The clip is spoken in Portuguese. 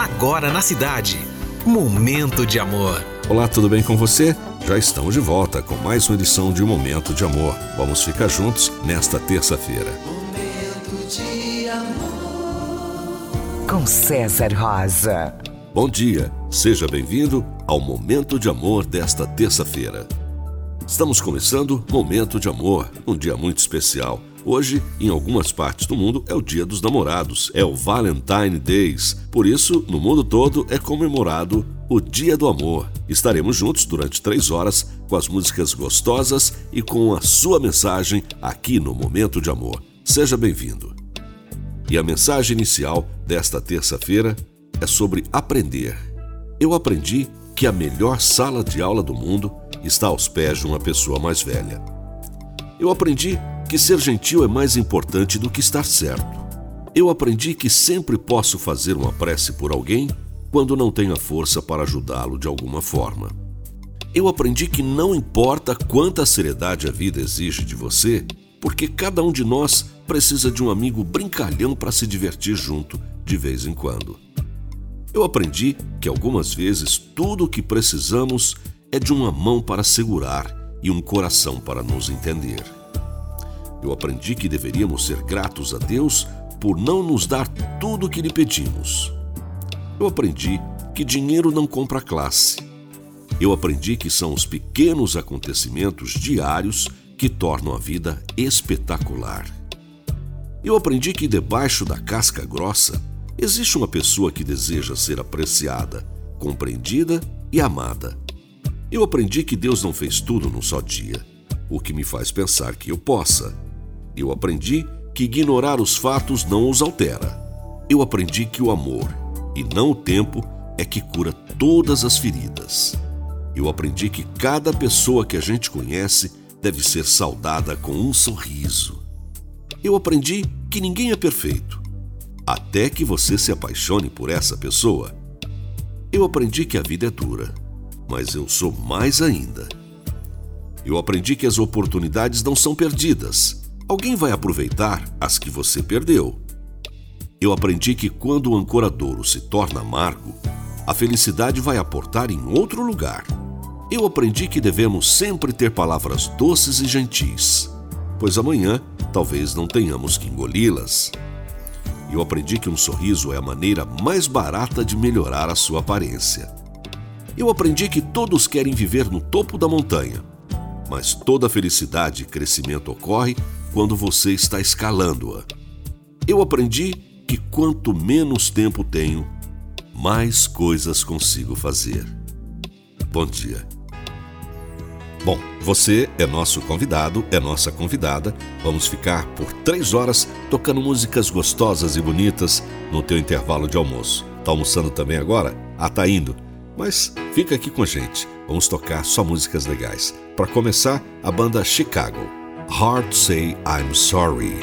agora na cidade. Momento de amor. Olá, tudo bem com você? Já estamos de volta com mais uma edição de Momento de Amor. Vamos ficar juntos nesta terça-feira. Momento de amor. Com César Rosa. Bom dia, seja bem-vindo ao Momento de Amor desta terça-feira. Estamos começando Momento de Amor, um dia muito especial. Hoje, em algumas partes do mundo, é o Dia dos Namorados, é o Valentine Days. Por isso, no mundo todo é comemorado o Dia do Amor. Estaremos juntos durante três horas com as músicas gostosas e com a sua mensagem aqui no Momento de Amor. Seja bem-vindo. E a mensagem inicial desta terça-feira é sobre aprender. Eu aprendi que a melhor sala de aula do mundo está aos pés de uma pessoa mais velha. Eu aprendi que ser gentil é mais importante do que estar certo. Eu aprendi que sempre posso fazer uma prece por alguém quando não tenho a força para ajudá-lo de alguma forma. Eu aprendi que não importa quanta seriedade a vida exige de você, porque cada um de nós precisa de um amigo brincalhão para se divertir junto de vez em quando. Eu aprendi que algumas vezes tudo o que precisamos é de uma mão para segurar e um coração para nos entender. Eu aprendi que deveríamos ser gratos a Deus por não nos dar tudo o que lhe pedimos. Eu aprendi que dinheiro não compra classe. Eu aprendi que são os pequenos acontecimentos diários que tornam a vida espetacular. Eu aprendi que debaixo da casca grossa existe uma pessoa que deseja ser apreciada, compreendida e amada. Eu aprendi que Deus não fez tudo num só dia, o que me faz pensar que eu possa. Eu aprendi que ignorar os fatos não os altera. Eu aprendi que o amor, e não o tempo, é que cura todas as feridas. Eu aprendi que cada pessoa que a gente conhece deve ser saudada com um sorriso. Eu aprendi que ninguém é perfeito, até que você se apaixone por essa pessoa. Eu aprendi que a vida é dura mas eu sou mais ainda. Eu aprendi que as oportunidades não são perdidas. Alguém vai aproveitar as que você perdeu. Eu aprendi que quando o ancoradouro se torna amargo, a felicidade vai aportar em outro lugar. Eu aprendi que devemos sempre ter palavras doces e gentis, pois amanhã talvez não tenhamos que engoli-las. Eu aprendi que um sorriso é a maneira mais barata de melhorar a sua aparência. Eu aprendi que todos querem viver no topo da montanha, mas toda felicidade e crescimento ocorre quando você está escalando-a. Eu aprendi que quanto menos tempo tenho, mais coisas consigo fazer. Bom dia. Bom, você é nosso convidado, é nossa convidada. Vamos ficar por três horas tocando músicas gostosas e bonitas no teu intervalo de almoço. Tá almoçando também agora? Ah, tá indo. Mas fica aqui com a gente, vamos tocar só músicas legais. Para começar, a banda Chicago, Hard to Say I'm Sorry.